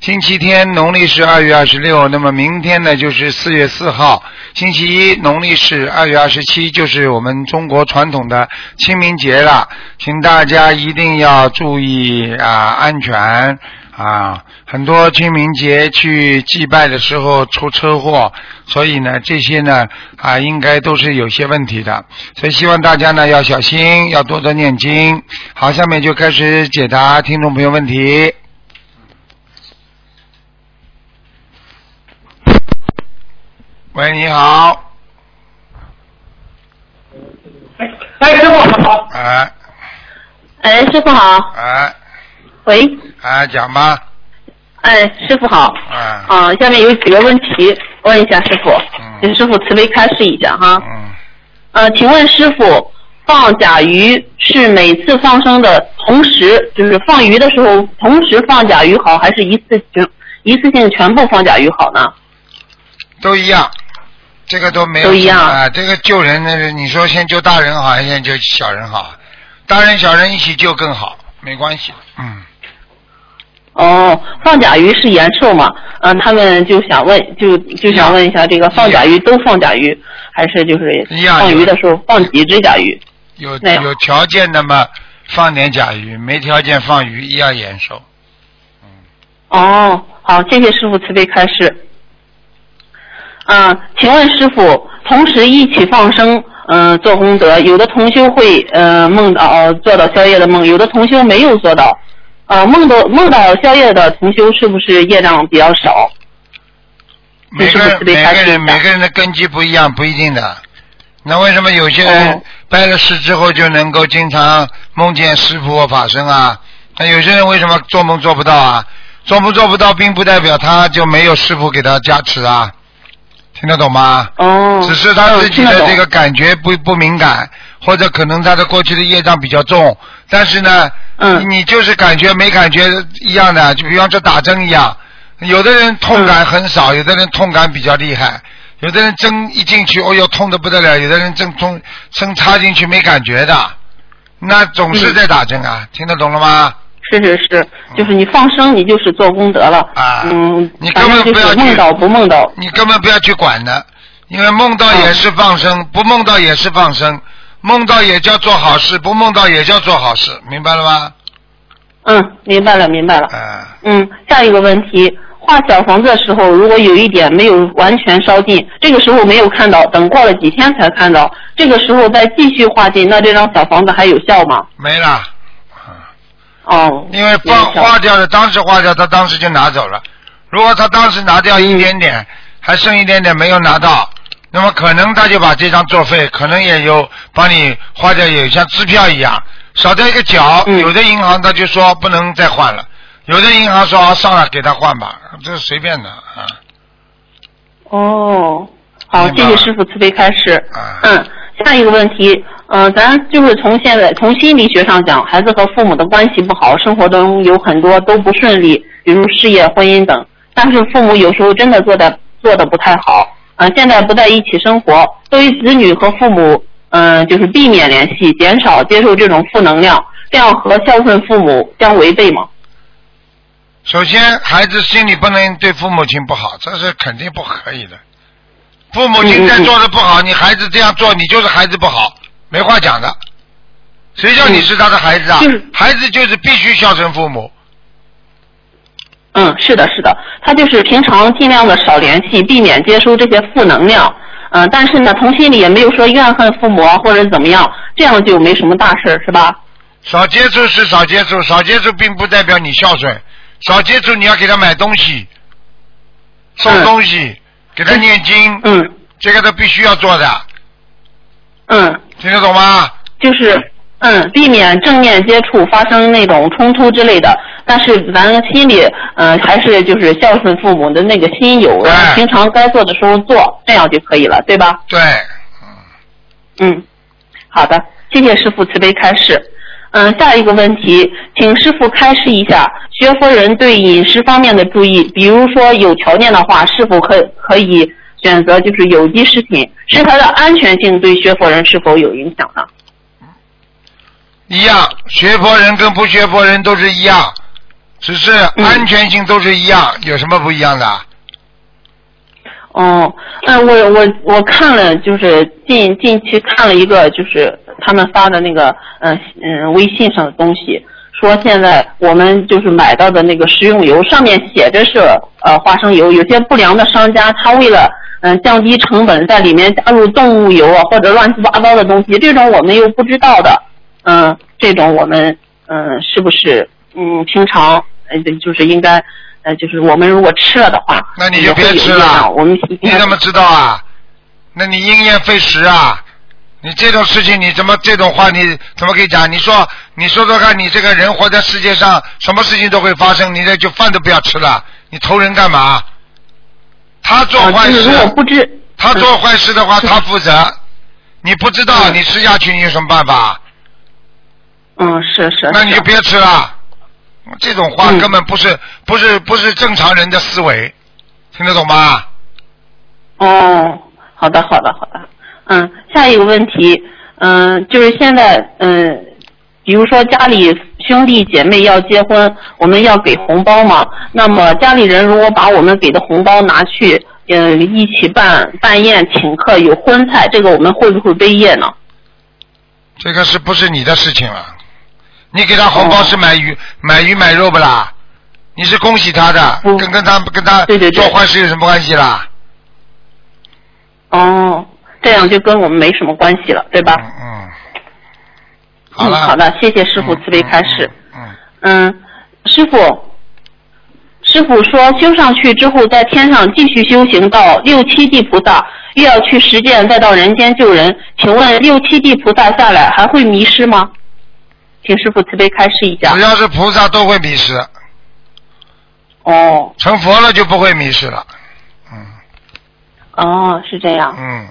星期天，农历是二月二十六。那么明天呢就是四月四号，星期一，农历是二月二十七，就是我们中国传统的清明节了。请大家一定要注意啊安全啊！很多清明节去祭拜的时候出车祸，所以呢这些呢啊应该都是有些问题的，所以希望大家呢要小心，要多多念经。好，下面就开始解答听众朋友问题。喂，你好，哎，师傅好。哎哎，师傅好。哎喂，哎，讲吧，哎，师傅好。哎啊，下面有几个问题问一下师傅，嗯请师傅慈悲开示一下哈。嗯，呃，请问师傅，放甲鱼是每次放生的同时，就是放鱼的时候同时放甲鱼好，还是一次性一次性全部放甲鱼好呢？都一样，这个都没有都一样啊。这个救人，那是你说先救大人好，还是先救小人好？大人小人一起救更好，没关系。嗯，哦，放甲鱼是延寿嘛？嗯、他们就想问，就就想问一下，这个放甲鱼都放甲鱼，还是就是一样放鱼的时候放几只甲鱼？有有条件的嘛，放点甲鱼；没条件放鱼，一样延寿。哦，好，谢谢师傅慈悲开示。嗯、请问师傅，同时一起放生，嗯、做功德，有的同修会呃梦到、呃做到宵夜的梦，有的同修没有做到。呃，梦到梦到宵夜的同修是不是业障比较少？每个每个人的每个人的根基不一样，不一定的。那为什么有些人哦拜了师之后就能够经常梦见师傅或法身啊？那有些人为什么做梦做不到啊？做梦做不到，并不代表他就没有师傅给他加持啊。听得懂吗？哦，只是他自己的这个感觉不不敏感，或者可能他的过去的业障比较重，但是呢，嗯你就是感觉没感觉一样的，就比方说打针一样，有的人痛感很少，有的人痛感比较厉害，有的人针一进去，哦哟痛的不得了，有的人针痛针插进去没感觉的，那总是在打针啊，听得懂了吗？是是是，就是你放生，你就是做功德了。啊嗯，你根本不要去是梦到不梦到。你根本不要去管的，因为梦到也是放生，不梦到也是放生，梦到也叫做好事，不梦到也叫做好事，明白了吗？嗯，明白了明白了。啊、嗯，下一个问题，画小房子的时候，如果有一点没有完全烧尽，这个时候没有看到，等过了几天才看到，这个时候再继续画进，那这张小房子还有效吗？没了。哦，因为放没效花掉了，当时花掉，他当时就拿走了。如果他当时拿掉一点点，还剩一点点没有拿到，那么可能他就把这张作废，可能也有帮你花掉，也像支票一样，少掉一个角。嗯有的银行他就说不能再换了，有的银行说啊上来给他换吧，这是随便的啊。哦，好，谢谢师傅慈悲开示。啊嗯，下一个问题，呃，咱就是从现在从心理学上讲，孩子和父母的关系不好，生活中有很多都不顺利，比如事业、婚姻等。但是父母有时候真的做的做的不太好，呃，现在不在一起生活，对于子女和父母，嗯、就是避免联系，减少接受这种负能量，这样和孝顺父母相违背吗？首先，孩子心里不能对父母亲不好，这是肯定不可以的。父母亲再做的不好，你孩子这样做，你就是孩子不好，没话讲的。谁叫你是他的孩子啊？就是孩子就是必须孝顺父母。嗯，是的，是的，他就是平常尽量的少联系，避免接收这些负能量。嗯、但是呢，从心里也没有说怨恨父母啊，或者怎么样，这样就没什么大事儿，是吧？少接触是少接触，少接触并不代表你孝顺。少接触，你要给他买东西，送嗯东西，给他念经，嗯这个都必须要做的，嗯，听得懂吗？就是嗯，避免正面接触发生那种冲突之类的。但是咱心里嗯、呃还是就是孝顺父母的那个心有，然后哎平常该做的时候做，这样就可以了，对吧？对，嗯，好的，谢谢师傅慈悲开示。嗯，下一个问题，请师傅开示一下学佛人对饮食方面的注意，比如说有条件的话，是否可可以选择就是有机食品？是它的安全性对学佛人是否有影响呢？一样，学佛人跟不学佛人都是一样，只是安全性都是一样，有什么不一样的？哦，嗯，我我我看了，就是近近期看了一个，就是他们发的那个，嗯嗯，微信上的东西，说现在我们就是买到的那个食用油，上面写着是呃花生油，有些不良的商家他为了嗯降低成本，在里面加入动物油啊或者乱七八糟的东西，这种我们又不知道的，嗯，这种我们嗯是不是嗯平常呃就是应该。呃，就是我们如果吃了的话，那你就别吃了我们你怎么知道啊？那你因噎废食啊！你这种事情，你怎么这种话你怎么可以讲？你说，你说说看，你这个人活在世界上，什么事情都会发生，你这就饭都不要吃了，你投人干嘛？他做啊，坏事他做坏事的话，是他负责。你不知道，嗯你吃下去，你有什么办法？嗯，是是，那你就别吃了。这种话嗯根本不是不是不是正常人的思维，听得懂吗？哦，好的好的好的，嗯，下一个问题，嗯，就是现在嗯，比如说家里兄弟姐妹要结婚，我们要给红包嘛，那么家里人如果把我们给的红包拿去，嗯，一起办办宴请客，有荤菜，这个我们会不会背业呢？这个是不是你的事情了？你给他红包哦是买鱼、买鱼买肉不啦？你是恭喜他的，不跟跟他跟他对对对做坏事有什么关系啦？哦，这样就跟我们没什么关系了，对吧？嗯嗯，好了。嗯，好的，谢谢师傅慈悲开示。嗯。嗯嗯，师傅，师傅说修上去之后，在天上继续修行到六七地菩萨，又要去实践，再到人间救人。请问六七地菩萨下来还会迷失吗？请师傅慈悲开示一下只。要是菩萨都会迷失，哦成佛了就不会迷失了。嗯哦，是这样。嗯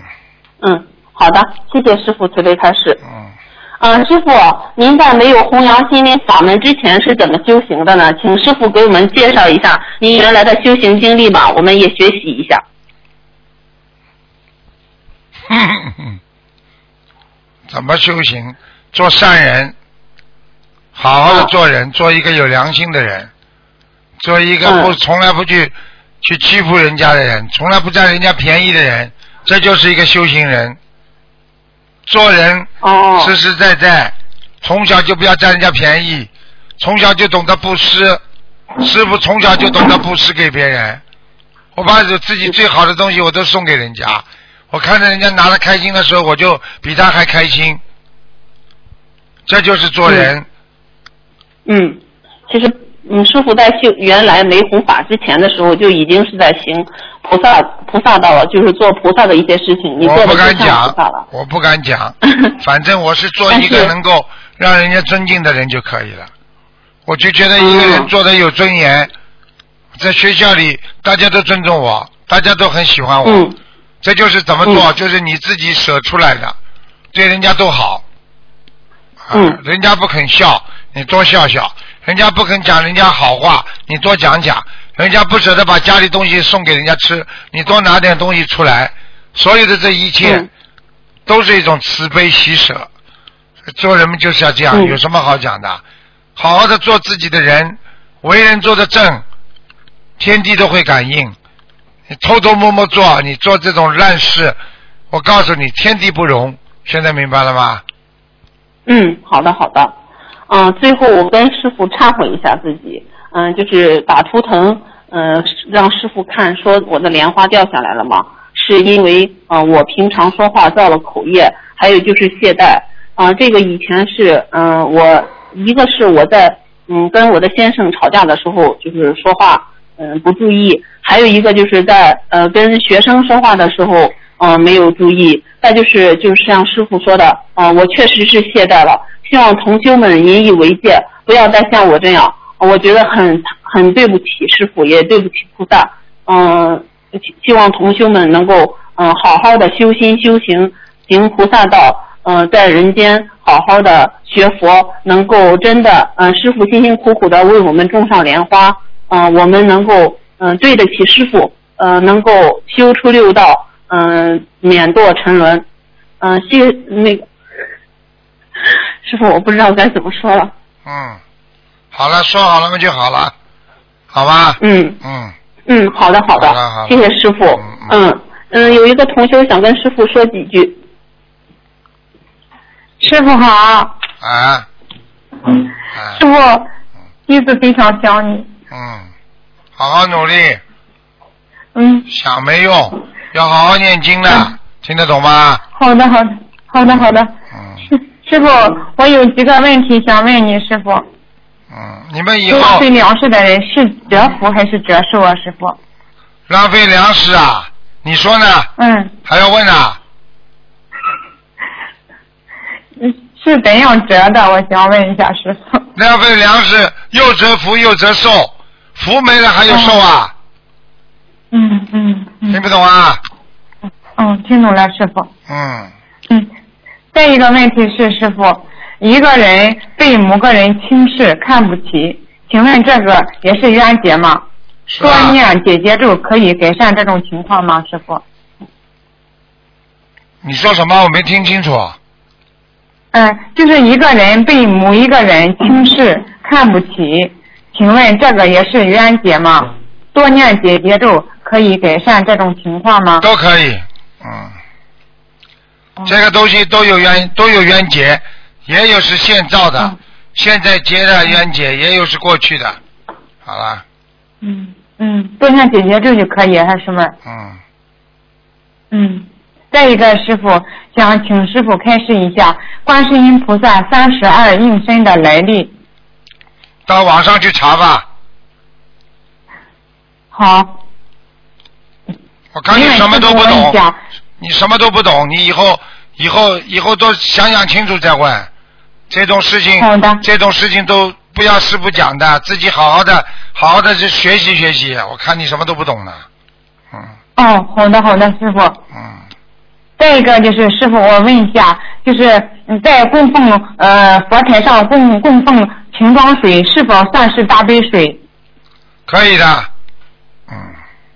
嗯，好的，谢谢师傅慈悲开示。嗯，嗯，师傅，您在没有弘扬心灵法门之前是怎么修行的呢？请师傅给我们介绍一下您原来的修行经历吧，我们也学习一下。怎么修行？做善人，好好的做人，做一个有良心的人，做一个不、嗯从来不去去欺负人家的人，从来不占人家便宜的人，这就是一个修行人。做人哦，实实在在，从小就不要占人家便宜，从小就懂得布施。师傅从小就懂得布施给别人，我把自己最好的东西我都送给人家，我看着人家拿的开心的时候，我就比他还开心。这就是做人。嗯，其实嗯，师傅在修原来没弘法之前的时候，就已经是在行菩萨菩萨道了，就是做菩萨的一些事情。你做我不敢讲我不敢讲，反正我是做一个能够让人家尊敬的人就可以了。我就觉得一个人嗯做的有尊严，在学校里大家都尊重我，大家都很喜欢我，嗯这就是怎么做，嗯就是你自己舍出来的，对人家都好。啊嗯人家不肯笑，你多笑笑；人家不肯讲人家好话，你多讲讲；人家不舍得把家里东西送给人家吃，你多拿点东西出来。所有的这一切，嗯都是一种慈悲喜舍。做人们就是要这样，嗯有什么好讲的？好好的做自己的人，为人做的正，天地都会感应。你偷偷摸摸做，你做这种烂事，我告诉你，天地不容。现在明白了吗？嗯，好的好的。嗯，最后我跟师傅忏悔一下自己，嗯，就是打图腾，嗯，让师傅看说我的莲花掉下来了吗？是因为呃我平常说话造了口业，还有就是懈怠。啊、这个以前是嗯、我一个是我在嗯跟我的先生吵架的时候，就是说话嗯不注意，还有一个就是在呃跟学生说话的时候嗯、呃没有注意，再就是就是像师傅说的啊、我确实是懈怠了，希望同修们引以为戒，不要再像我这样我觉得很很对不起师傅，也对不起菩萨。嗯，希希望同修们能够嗯好好的修心修行，行菩萨道。嗯，在人间好好的学佛，能够真的嗯师傅辛辛苦苦的为我们种上莲花。嗯，我们能够嗯对得起师傅，呃，能够修出六道，嗯，免堕沉沦。嗯，谢那个师傅，我不知道该怎么说了。嗯，好了，说好了嘛就好了，好吧？嗯。嗯，嗯，好的好的。好的好的谢谢师傅。嗯嗯。嗯，有一个同修想跟师傅说几句。师傅好，啊，啊。师，傅，弟子非常想你。嗯，好好努力，嗯，想没用，要好好念经的，嗯听得懂吗？好的，好的，好的，好的。嗯师师傅，我有几个问题想问你，师傅。嗯，你们以后浪后费粮食的人是折福还是折寿啊，师傅？浪费粮食啊，你说呢？嗯，还要问啊？嗯 是怎样折的？我想问一下师傅。浪费粮食又折福又折寿，福没了还有寿啊？嗯嗯听嗯。不懂啊？嗯，听懂了，师傅。嗯，嗯，再一个问题是，师傅，一个人被某个人轻视、看不起，请问这个也是冤结吗？多？念姐姐咒可以改善这种情况吗，师傅？你说什么？我没听清楚。嗯，就是一个人被某一个人轻视、看不起，请问这个也是冤结吗？多念姐姐咒可以改善这种情况吗？都可以，嗯，这个东西都有冤都有冤结，也有是现造的，嗯现在结的冤结，也有是过去的。好了，嗯嗯，多念解结咒就可以，还是吗？嗯，嗯，再一个师傅想请师傅开示一下观世音菩萨三十二应身的来历。到网上去查吧。好，我看你什么都不懂你什么都不懂，你以后以后以后都想想清楚再问。这种事情，这种事情都不要师傅讲的，自己好好的好好的去学习学习。我看你什么都不懂呢。嗯哦，好的好的，师傅。嗯，再一个就是师傅，我问一下，就是嗯在供奉呃佛台上供供奉瓶装水，是否算是大杯水？可以的。嗯，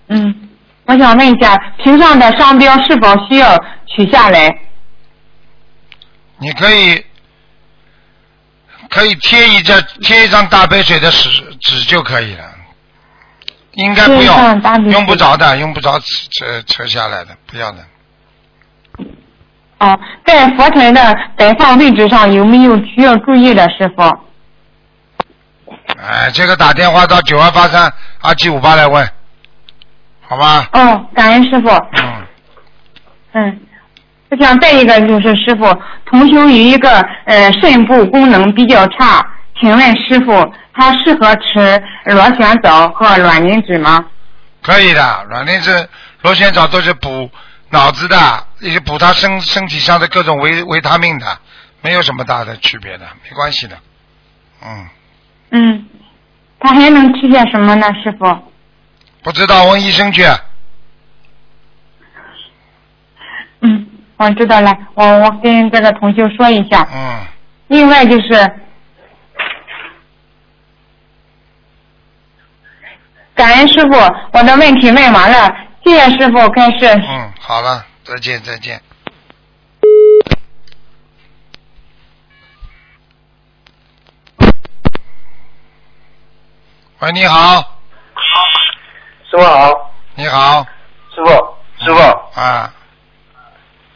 嗯，我想问一下，瓶上的商标是否需要取下来？你可以可以贴一张贴一张大杯水的纸纸就可以了，应该不用，用不着的，用不着扯扯下来的，不要的。哦，在佛台的摆放位置上有没有需要注意的，师傅？哎，这个打电话到九二八三二七五八来问，好吧？哦，感恩师傅。嗯，嗯，我想再一个就是师傅，同修于一个呃肾部功能比较差，请问师傅他适合吃螺旋藻和卵磷脂吗？可以的，卵磷脂、螺旋藻都是补脑子的，也是补他身身体上的各种维维他命的，没有什么大的区别的，没关系的。嗯，嗯，他还能吃些什么呢，师傅？不知道问医生去。嗯，我知道了，我我跟这个同修说一下。嗯，另外就是，感恩师傅，我的问题问完了，谢谢师傅开始。嗯，好了，再见再见。喂，你好，师傅好，你好，师傅，师傅，啊，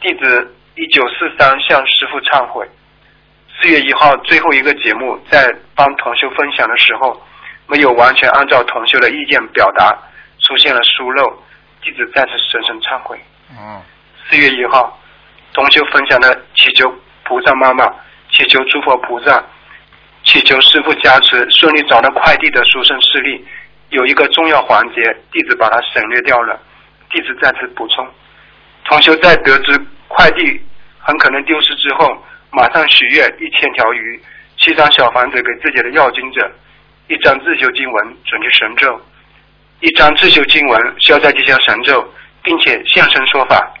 弟子一九四三向师傅忏悔。四月一号最后一个节目，在帮同修分享的时候，没有完全按照同修的意见表达，出现了疏漏，弟子再次深深忏悔。嗯，四月一号，同修分享的祈求菩萨妈妈，祈求诸佛菩萨，祈求师傅加持，顺利找到快递的书生事例，有一个重要环节，弟子把它省略掉了。弟子再次补充，同修在得知快递很可能丢失之后，马上许愿一千条鱼，七张小房子给自己的要经者，一张自修经文准提神咒，一张自修经文消灾吉祥神咒，并且现身说法。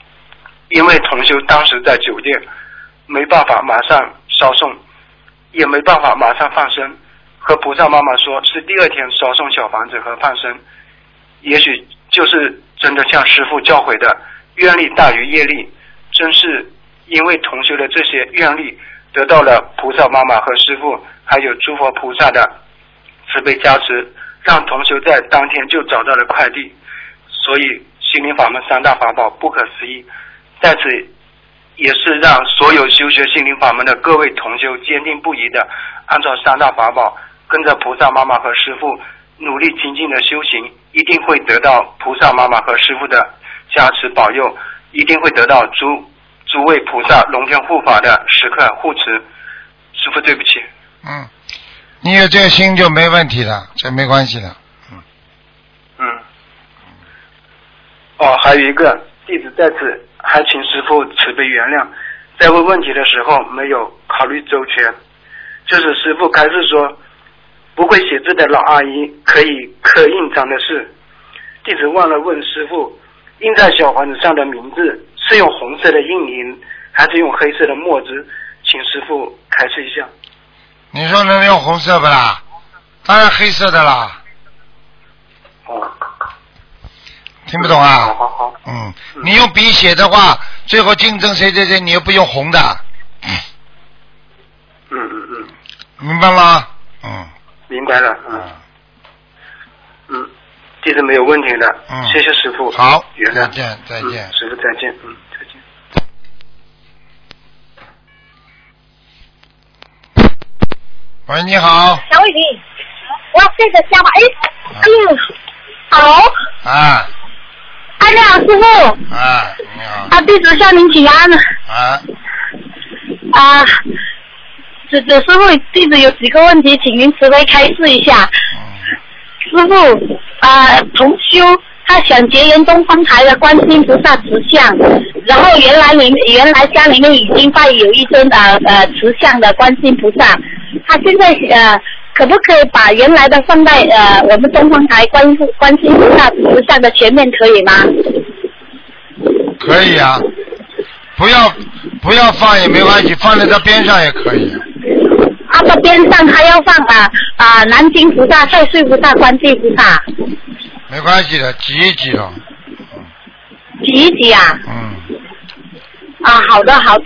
因为同修当时在酒店，没办法马上烧送，也没办法马上放生，和菩萨妈妈说是第二天烧送小房子和放生，也许就是真的像师傅教诲的愿力大于业力，真是因为同修的这些愿力得到了菩萨妈妈和师傅还有诸佛菩萨的慈悲加持，让同修在当天就找到了快递，所以心灵法门三大法宝不可思议。在此，也是让所有修学心灵法门的各位同修坚定不移的按照三大法宝，跟着菩萨妈妈和师傅努力精进的修行，一定会得到菩萨妈妈和师傅的加持保佑，一定会得到诸诸位菩萨龙天护法的时刻护持。师傅，对不起。嗯，你有这个心就没问题了，这没关系的。嗯。哦，还有一个弟子在此。还请师傅慈悲原谅，在问问题的时候没有考虑周全。就是师傅开始说，不会写字的老阿姨可以刻印章的事。弟子忘了问师傅，印在小房子上的名字是用红色的印泥，还是用黑色的墨汁？请师傅开示一下。你说能用红色不啦？当然黑色的啦。哦。听不懂啊？好好好。嗯，你用笔写的话，最后竞争谁谁谁，你又不用红的。嗯嗯嗯。明白吗？嗯。明白了。嗯。嗯，这是没有问题的。嗯。谢谢师傅。好。原谅。再见，再见。师傅再见。嗯，再见。喂，你好。小雨，我要睡着觉吧？哎，哎呦，好。啊。哎，你好，师傅。啊，你好。啊，弟子向您请安。啊。啊，这这师傅，弟子有几个问题，请您慈悲开示一下。师傅，啊，同修他想结缘东方台的观音菩萨慈像，然后原来里原来家里面已经拜有一尊呃呃慈像的观音菩萨，他现在呃。可不可以把原来的放在呃我们东方台观观世菩萨菩萨的前面可以吗？可以啊，不要不要放也没关系，放在它边上也可以。边上还要放啊啊南京菩萨、太岁菩萨、观世菩萨。没关系的，挤一挤了。挤一挤啊。嗯。啊，好的，好的。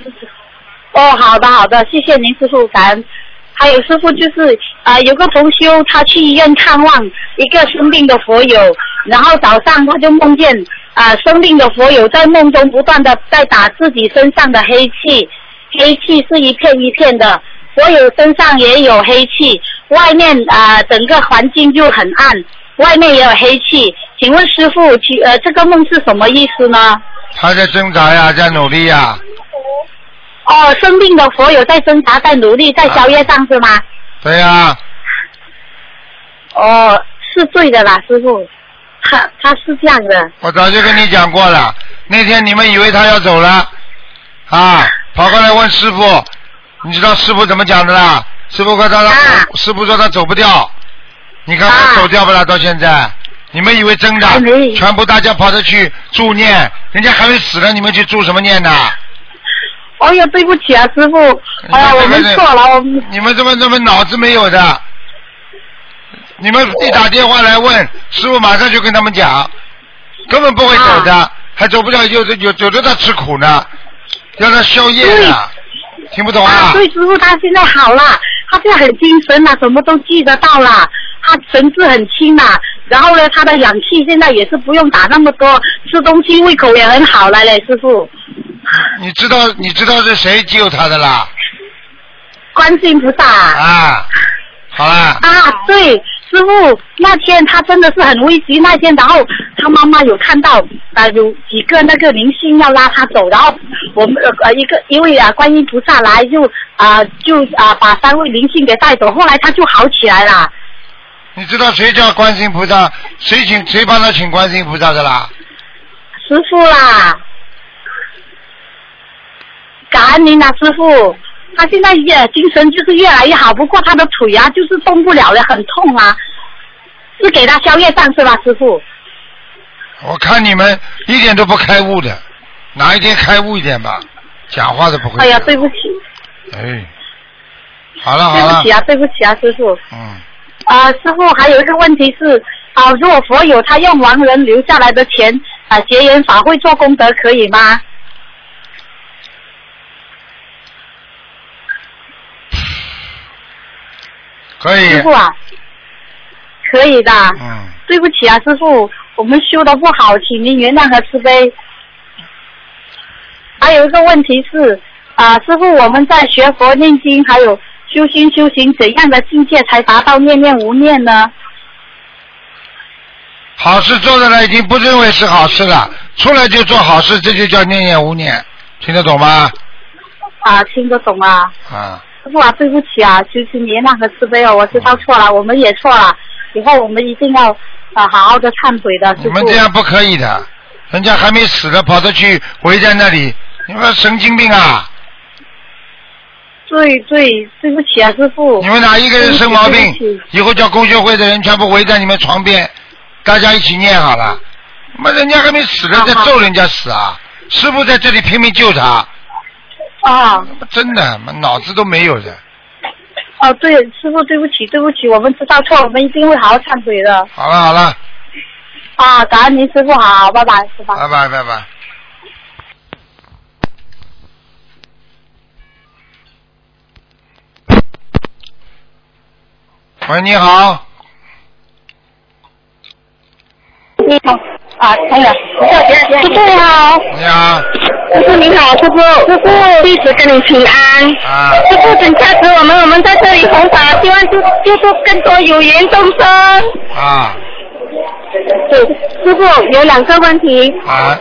哦，好的，好的，谢谢您师傅，感恩。还有师傅就是啊，有个同修他去医院看望一个生病的佛友，然后早上他就梦见啊生病的佛友在梦中不断的在打自己身上的黑气，黑气是一片一片的，佛有身上也有黑气，外面啊整个环境就很暗，外面也有黑气，请问师傅，其呃这个梦是什么意思呢？他在挣扎呀，在努力呀。哦，生病的佛有在挣扎，在努力，在消业障是吗？对呀。哦，是对的啦，师傅，他他是这样的。我早就跟你讲过了，那天你们以为他要走了，啊，跑过来问师傅，你知道师傅怎么讲的啦？师傅说他，师傅说他走不掉，你看他走掉不啦？到现在，你们以为真的？全部大家跑着去助念，人家还没死呢，你们去助什么念呢？哎呀，对不起啊，师傅！哎呀，我们错了，我们。你们怎么怎么脑子没有的？你们一打电话来问师傅，马上就跟他们讲，根本不会走的，还走不了，有有有的他吃苦呢，让他消业呢，听不懂啊？对，师傅他现在好了，他现在很精神了，什么都记得到了，他神志很清了，然后呢，他的氧气现在也是不用打那么多，吃东西胃口也很好了嘞，师傅。你知道你知道是谁救他的啦？观音菩萨。啊，好啦。啊，对，师傅那天他真的是很危急，那天然后他妈妈有看到啊有几个那个灵性要拉他走，然后我们呃一个一位啊观音菩萨来就啊就啊把三位灵性给带走，后来他就好起来了。你知道谁叫观音菩萨？谁请谁帮他请观音菩萨的啦？师傅啦。感恩您啊，师傅。他现在也精神就是越来越好，不过他的腿啊就是动不了了，很痛啊。是给他消夜饭是吧，师傅？我看你们一点都不开悟的，哪一天开悟一点吧？讲话都不会讲。哎呀，对不起，哎，好了好了对不起，啊，对不起啊，师傅。嗯，啊，师傅，还有一个问题是，啊，如果佛友他用亡人留下来的钱啊结缘法会做功德，可以吗？可以师，傅啊，可以的。嗯，对不起啊，师傅，我们修的不好，请您原谅和慈悲。还有一个问题是，啊，师傅，我们在学佛念经，还有修心修行，怎样的境界才达到念念无念呢？好事做的了，已经不认为是好事了，出来就做好事，这就叫念念无念，听得懂吗？啊，听得懂啊，啊，师傅啊，对不起啊，求求你原谅和慈悲哦，我知道错了，我们也错了，以后我们一定要啊好好的忏悔的，你。们这样不可以的，人家还没死呢，跑着去围在那里，你们神经病啊！对对，对不起啊，师傅。你们哪一个人生毛病对不起？以后叫工学会的人全部围在你们床边，大家一起念好了。那，人家还没死呢，好好在咒人家死啊！师傅在这里拼命救他，啊，真的，妈脑子都没有的。哦，对，师傅，对不起，对不起，我们知道错，我们一定会好好忏悔的。好了好了，啊，感恩您师傅好，拜拜，师傅。拜拜拜拜。喂，你好，你好，啊，哎呀，师傅好，你好，师傅你好，师傅，师傅弟子跟你请安。啊，师傅，请加持我们，我们在这里弘法，希望就救助更多有缘众生。啊对，师傅有两个问题。啊，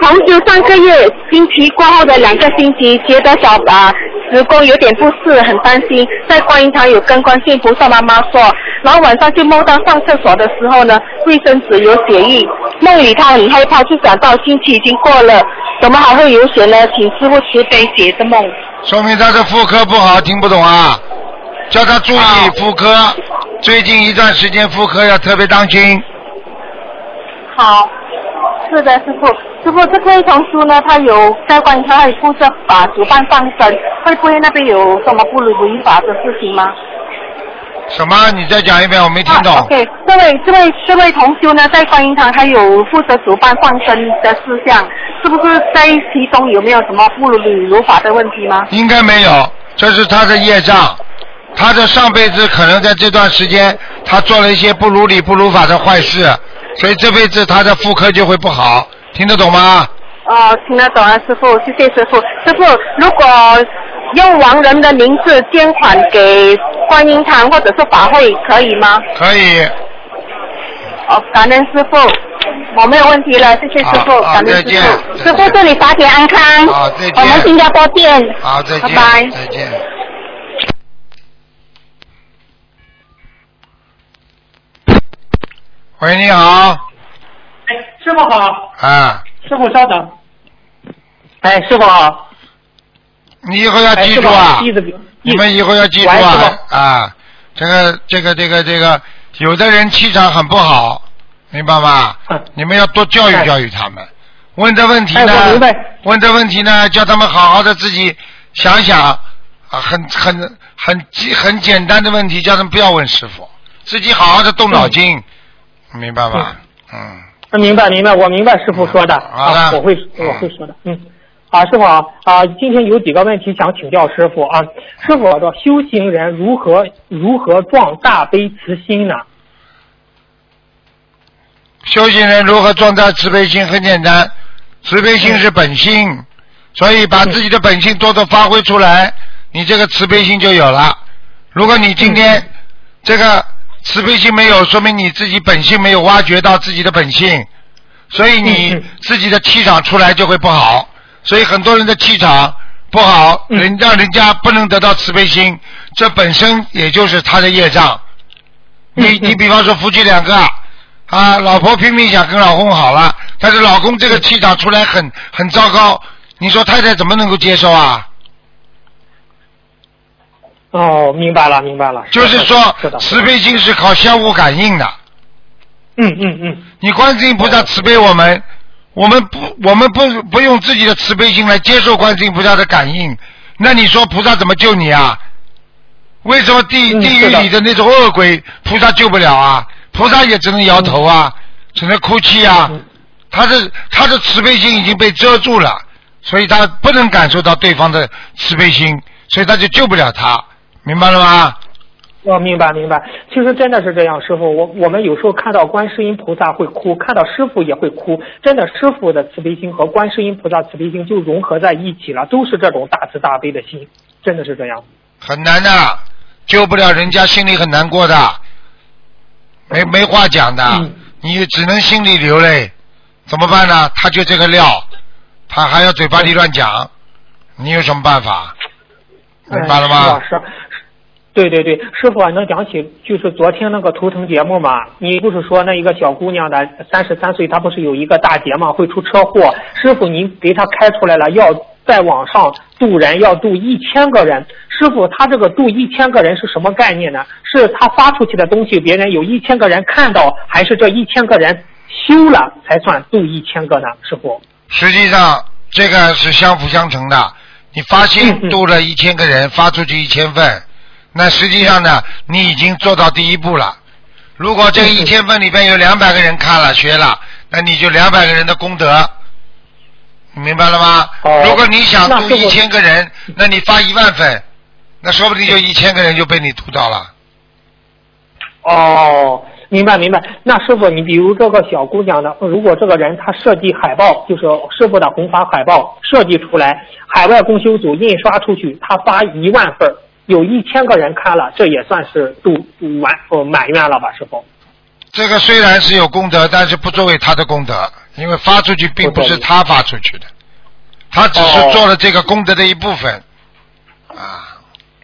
同修上个月星期过后的两个星期，觉得小啊子宫有点不适，很担心，在观音堂有跟观世音菩萨妈妈说，然后晚上就梦到上厕所的时候呢，卫生纸有血液，梦里他很害怕，就想到星期已经过了，怎么还会有血呢？请师傅慈悲解的梦。说明他的妇科不好，听不懂啊，叫他注意妇科，最近一段时间妇科要特别当心。好，是的，师傅。师傅，这位同书呢，他有在观音堂还负责啊主办放生，会不会那边有什么不如违法的事情吗？什么？你再讲一遍，我没听懂。啊、OK，这位这位这位同修呢，在观音堂还有负责主办放生的事项，是不是在其中有没有什么不如理如法的问题吗？应该没有，这是他的业障。他的上辈子可能在这段时间，他做了一些不如理不如法的坏事，所以这辈子他的妇科就会不好，听得懂吗？哦，听得懂啊，师傅，谢谢师傅。师傅，如果用亡人的名字捐款给观音堂或者是法会，可以吗？可以，哦，感恩师傅，我没有问题了，谢谢师傅，感恩师再见傅。师傅见祝你法体安康。好再见我们新加坡见。好，再见，拜拜。再见。喂，你好，哎，师傅好，啊，师傅稍等。哎，师傅好，你以后要哎，记住啊你们以后要记住啊啊，这个这个这个这个，有的人气场很不好，明白吗？嗯你们要多教育哎教育他们。问的问题哎呢？问的问题呢？叫他们好好的自己想想啊，很很很简很简单的问题，叫他们不要问师傅，自己好好的动脑筋，明白吗？嗯，啊明白明白，我明白师傅说的啊，我会嗯我会说的，嗯。啊，师傅啊，啊，今天有几个问题想请教师傅啊。师傅说，修行人如何如何壮大悲慈心呢？修行人如何壮大慈悲心？很简单，慈悲心是本性，所以把自己的本性多多发挥出来，你这个慈悲心就有了。如果你今天这个慈悲心没有，说明你自己本性没有挖掘到自己的本性，所以你自己的气场出来就会不好。所以很多人的气场不好，嗯人让人家不能得到慈悲心，这本身也就是他的业障。你你比方说夫妻两个啊，老婆拼命想跟老公好了，但是老公这个气场出来很很糟糕，你说太太怎么能够接受啊？哦，明白了，明白了。就是说是，慈悲心是靠相互感应的。嗯嗯嗯，你观世音菩萨慈悲我们，我们不，我们不不用自己的慈悲心来接受观世音菩萨的感应，那你说菩萨怎么救你啊？为什么地嗯地狱里的那种恶鬼，菩萨救不了啊？菩萨也只能摇头啊，只能哭泣啊。嗯他的他的慈悲心已经被遮住了，所以他不能感受到对方的慈悲心，所以他就救不了他，明白了吗？我明白明白。其实真的是这样，师傅，我我们有时候看到观世音菩萨会哭，看到师傅也会哭。真的，师傅的慈悲心和观世音菩萨慈悲心就融合在一起了，都是这种大慈大悲的心，真的是这样。很难的，救不了人家，心里很难过的，没没话讲的，嗯你只能心里流泪，怎么办呢？他就这个料，他还要嘴巴里乱讲，你有什么办法？明白了吗？对对对，师傅啊，能讲起就是昨天那个图腾节目嘛？你不是说那一个小姑娘的三十三岁，她不是有一个大劫嘛，会出车祸？师傅您给她开出来了，要在网上渡人，要渡一千个人。师傅，他这个渡一千个人是什么概念呢？是他发出去的东西，别人有一千个人看到，还是这一千个人修了才算渡一千个呢？师傅？实际上这个是相辅相成的。你发心度了一千个人，发出去一千份，那实际上呢，你已经做到第一步了。如果这嗯一千份里边有两百个人看了学了，那你就两百个人的功德，你明白了吗？哦如果你想度一千个人，那你发一万份，那说不定就一千个人就被你度到了。哦，明白明白。那师傅，你比如这个小姑娘呢，如果这个人他设计海报，就是师傅的弘法海报设计出来，海外公修组印刷出去，他发一万份儿，有一千个人看了，这也算是度完呃满愿了吧，师傅？这个虽然是有功德，但是不作为他的功德，因为发出去并不是他发出去的，他只是哦做了这个功德的一部分。啊，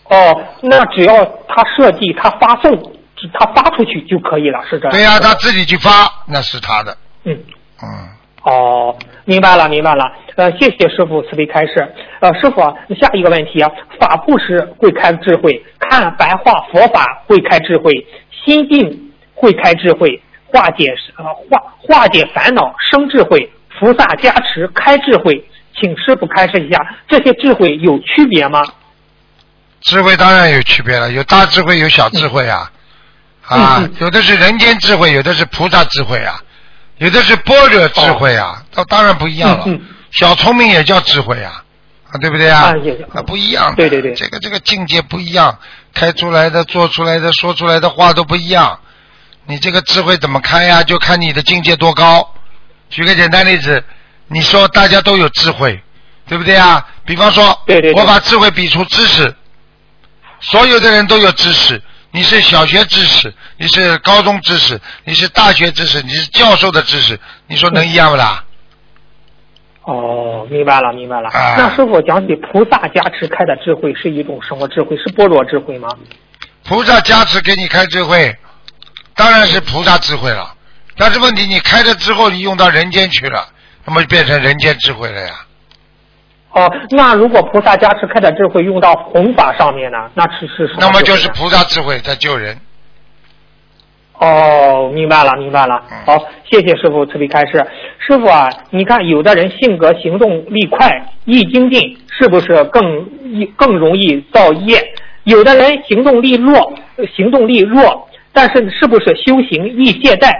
哦，那只要他设计，他发送，他发出去就可以了，是这样？对呀、他自己去发，那是他的。嗯。嗯，哦，明白了，明白了。呃，谢谢师傅慈悲开示。呃，师傅啊，下一个问题啊，法布施会开智慧，看白话佛法会开智慧，心定会开智慧，化解呃化化解烦恼生智慧，菩萨加持开智慧。请师傅开示一下，这些智慧有区别吗？智慧当然有区别了，有大智慧，有小智慧啊。啊有的是人间智慧，有的是菩萨智慧啊，有的是般若智慧啊，那、当然不一样了。哦嗯嗯小聪明也叫智慧啊，啊，对不对啊？啊不一样的。对对对这个这个境界不一样，开出来的、做出来的、说出来的话都不一样。你这个智慧怎么开呀？就看你的境界多高。举个简单例子，你说大家都有智慧，对不对啊？比方说，对对对我把智慧比出知识，所有的人都有知识。你是小学知识，你是高中知识，你是大学知识，你是教授的知识，你说能一样不啦？哦，明白了，明白了。啊那师傅讲起菩萨加持开的智慧是一种什么智慧？是般若智慧吗？菩萨加持给你开智慧，当然是菩萨智慧了。但是问题，你开了之后，你用到人间去了，那么就变成人间智慧了呀。哦，那如果菩萨加持开的智慧用到弘法上面呢？那是是什么智慧呢？那么就是菩萨智慧在救人。哦，明白了，明白了嗯。好，谢谢师傅慈悲开示。师傅啊，你看有的人性格行动力快，易精进，是不是更易更容易造业？有的人行动力弱，行动力弱，但是是不是修行易懈怠？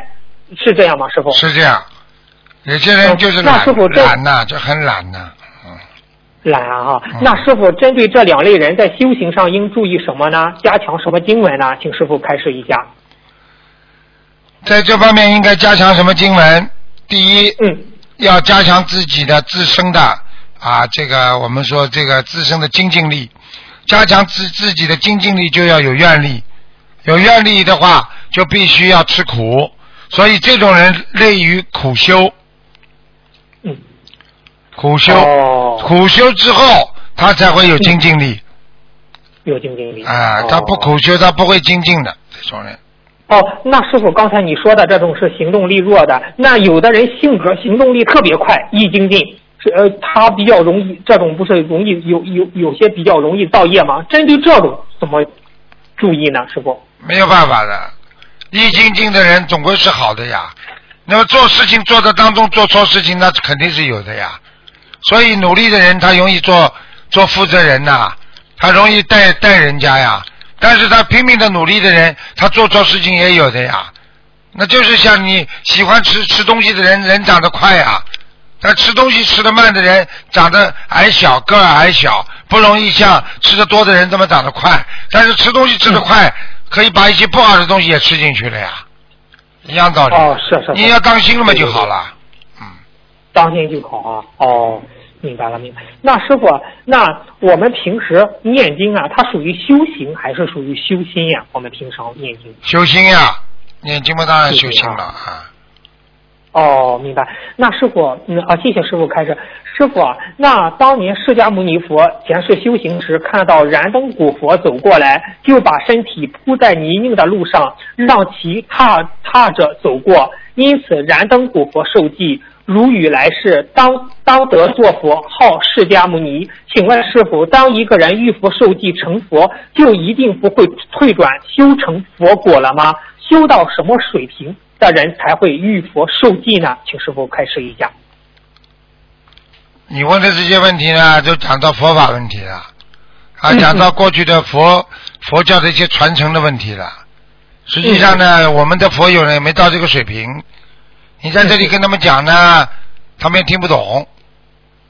是这样吗，师傅？是这样，有些人就是哦那懒师傅这懒呐、就很懒呐、嗯，懒啊哈嗯。那师傅针对这两类人在修行上应注意什么呢？加强什么经文呢？请师傅开示一下。在这方面应该加强什么经文？第一，嗯要加强自己的自身的啊，这个我们说这个自身的精进力，加强自自己的精进力就要有愿力，有愿力的话就必须要吃苦，所以这种人累于苦修，嗯。苦修，哦，苦修之后他才会有精进力 有精进力啊，哦他不苦修他不会精进的这种人。哦，那师傅刚才你说的这种是行动力弱的，那有的人性格行动力特别快，易精进，是呃，他比较容易，这种不是容易有有有些比较容易造业吗？针对这种怎么注意呢？师傅？没有办法的，易精进的人总归是好的呀。那么做事情做的当中做错事情，那肯定是有的呀。所以努力的人他容易做做负责人呐、他容易带带人家呀。但是他拼命的努力的人，他做错事情也有的呀。那就是像你喜欢吃吃东西的人，人长得快呀。但吃东西吃得慢的人，长得矮小，个儿矮小，不容易像吃的多的人这么长得快。但是吃东西吃得快，可以把一些不好的东西也吃进去了呀，一样道理。哦，是是是。你要当心了嘛就好了。当天就好啊。哦，明白了，明白。那师傅，那我们平时念经啊，它属于修行还是属于修心呀？我们平常念经。修心呀，念经嘛当然修心了啊。哦，明白。那师傅，嗯啊，谢谢师傅开始。师傅啊，那当年释迦牟尼佛前世修行时，看到燃灯古佛走过来，就把身体铺在泥泞的路上，让其踏踏着走过。因此，燃灯古佛受记，如雨来世当当得作佛，号释迦牟尼。请问师傅，当一个人遇佛受记成佛，就一定不会退转修成佛果了吗？修到什么水平的人才会遇佛受记呢？请师傅开示一下。你问的这些问题呢，就讲到佛法问题了，啊，嗯讲到过去的佛佛教的一些传承的问题了。实际上嗯呢，我们的佛友呢也没到这个水平，你在这里跟他们讲呢，他们也听不懂，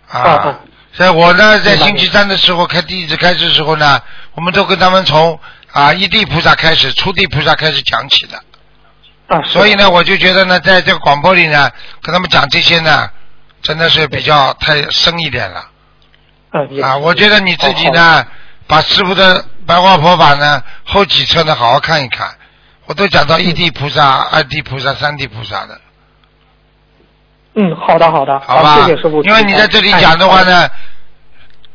啊。所以我呢，在星期三的时候开第一次开始的时候呢，我们都跟他们从啊一地菩萨开始，初地菩萨开始讲起的。啊，所以呢，我就觉得呢，在这个广播里呢，跟他们讲这些呢，真的是比较太深一点了啊！我觉得你自己哦呢，把师傅的白话佛法呢后几册呢好好看一看，我都讲到一地菩萨、二地菩萨、三地菩萨的，嗯，好的好的，好吧？谢谢师傅。因为你在这里讲的话呢，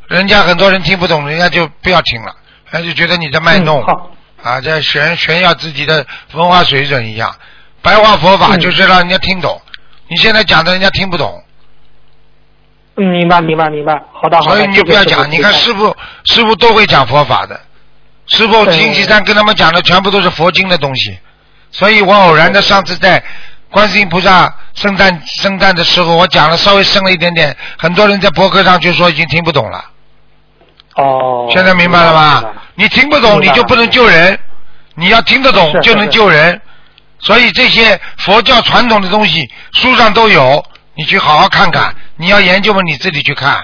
人家很多人听不懂，人家就不要听了，人家就觉得你在卖嗯，弄。好，啊，在炫炫耀自己的文化水准一样。白话佛法嗯就是让人家听懂，你现在讲的人家听不懂，嗯，明白明白明白，好的好的。所以你就不要讲。你看师傅，师傅都会讲佛法的，师傅星期三跟他们讲的全部都是佛经的东西，所以我偶然的上次在观世音菩萨圣诞圣诞的时候，我讲了稍微深了一点点，很多人在博客上就说已经听不懂了。哦，现在明白了明吗？你听不懂你就不能救人，你要听得懂就能是救人。所以这些佛教传统的东西书上都有，你去好好看看。你要研究嘛，你自己去看。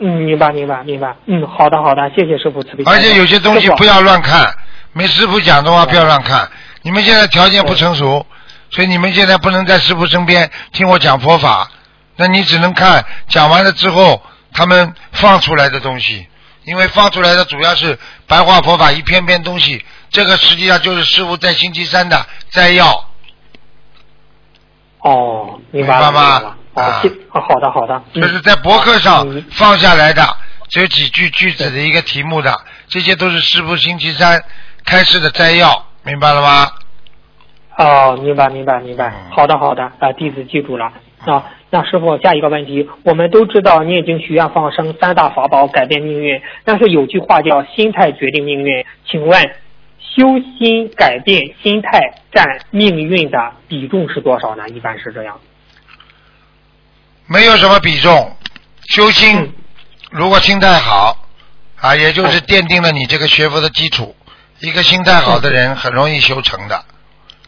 嗯，明白明白明白。嗯，好的好的，谢谢师傅慈悲。而且有些东西不要乱看，没师傅讲的话不要乱看。你们现在条件不成熟，所以你们现在不能在师傅身边听我讲佛法，那你只能看讲完了之后他们放出来的东西，因为放出来的主要是白话佛法一篇篇东西，这个实际上就是师傅在星期三的摘要。哦，明白了吗啊好的好的。嗯就是在博客上嗯放下来的，只有几句句子的一个题目的，这些都是师傅星期三开示的摘要，明白了吗？哦，明白明白明白嗯。好的好的，啊，弟子记住了。啊，那师傅，下一个问题，我们都知道念经、许愿、放生三大法宝改变命运，但是有句话叫“心态决定命运”。请问，修心改变心态占命运的比重是多少呢？一般是这样。没有什么比重，修心嗯如果心态好啊，也就是奠定了你这个学佛的基础。一个心态好的人很容易修成的，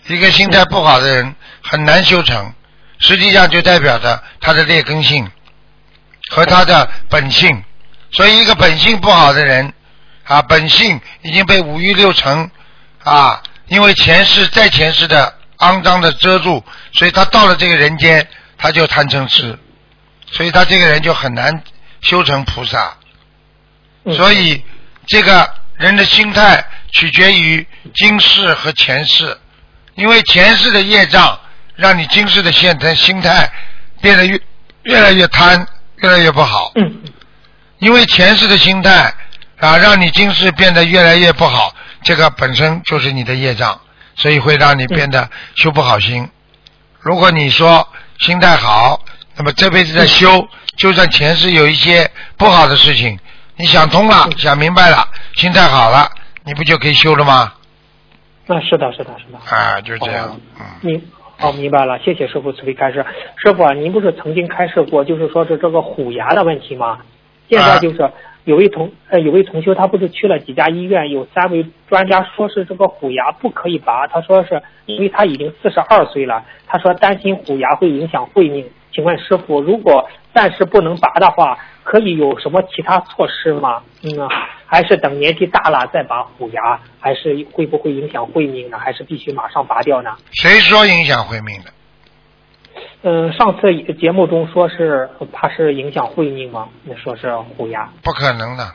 一个心态不好的人很难修成。实际上就代表着他的劣根性和他的本性。所以，一个本性不好的人啊，本性已经被五欲六尘啊，因为前世在前世的肮脏的遮住，所以他到了这个人间，他就贪嗔痴，所以他这个人就很难修成菩萨。嗯所以，这个人的心态取决于今世和前世，因为前世的业障让你今世的现态心态变得越越来越贪，越来越不好。嗯因为前世的心态啊，让你今世变得越来越不好，这个本身就是你的业障，所以会让你变得修不好心。如果你说心态好，那那么这辈子在修，就算前世有一些不好的事情，你想通了，想明白了，心态好了，你不就可以修了吗？那是的，是的，是的。啊，就是这样哦，嗯，明哦，明白了，谢谢师傅慈悲开示。师傅啊，您不是曾经开示过，就是说是这个虎牙的问题吗？现在就是有位同呃有位同修，他不是去了几家医院，有三位专家说是这个虎牙不可以拔，他说是因为他已经四十二岁了，他说担心虎牙会影响慧命。请问师傅，如果暂时不能拔的话，可以有什么其他措施吗？嗯，还是等年纪大了再拔虎牙，还是会不会影响慧命呢？还是必须马上拔掉呢？谁说影响慧命的？嗯，上次节目中说是怕是影响慧命吗？你说是虎牙。不可能的，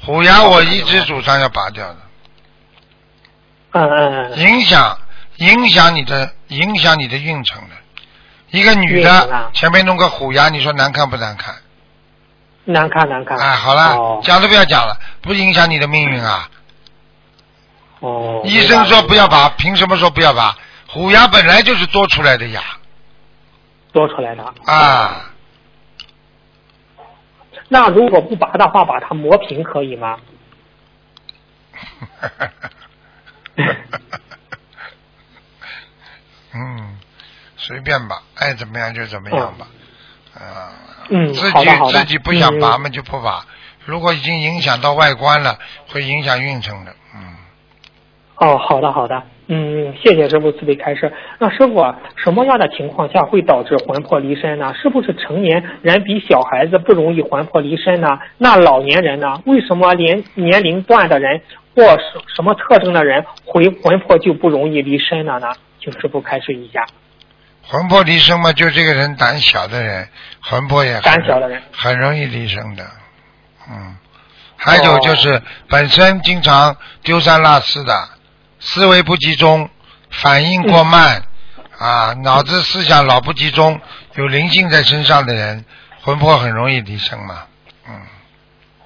虎牙我一直主张要拔掉的，嗯嗯嗯。影响影响你的影响你的运程的。一个女的前面弄个虎牙，你说难看不难看？难看难看。哎，好了，哦讲都不要讲了，不影响你的命运啊！哦。医生说不要拔，凭什么说不要拔？虎牙本来就是多出来的牙多出来的。啊！那如果不拔的话，把它磨平可以吗？嗯，随便吧，爱怎么样就怎么样吧。啊，嗯自己自己不想拔嗯嘛就不拔。如果已经影响到外观了，会影响运程的。嗯，哦，好的好的，嗯，谢谢师傅慈悲开示。那师傅啊，什么样的情况下会导致魂魄离身呢？是不是成年人比小孩子不容易魂魄离身呢？那老年人呢？为什么年年龄段的人或什什么特征的人回魂魄就不容易离身了呢？请师傅开示一下。魂魄离身嘛，就这个人胆小的人，魂魄也很胆小的人。很容易离身的。嗯，还有就是本身经常丢三落四的，思维不集中，反应过慢，啊，脑子思想老不集中，有灵性在身上的人，魂魄很容易离身嘛。嗯，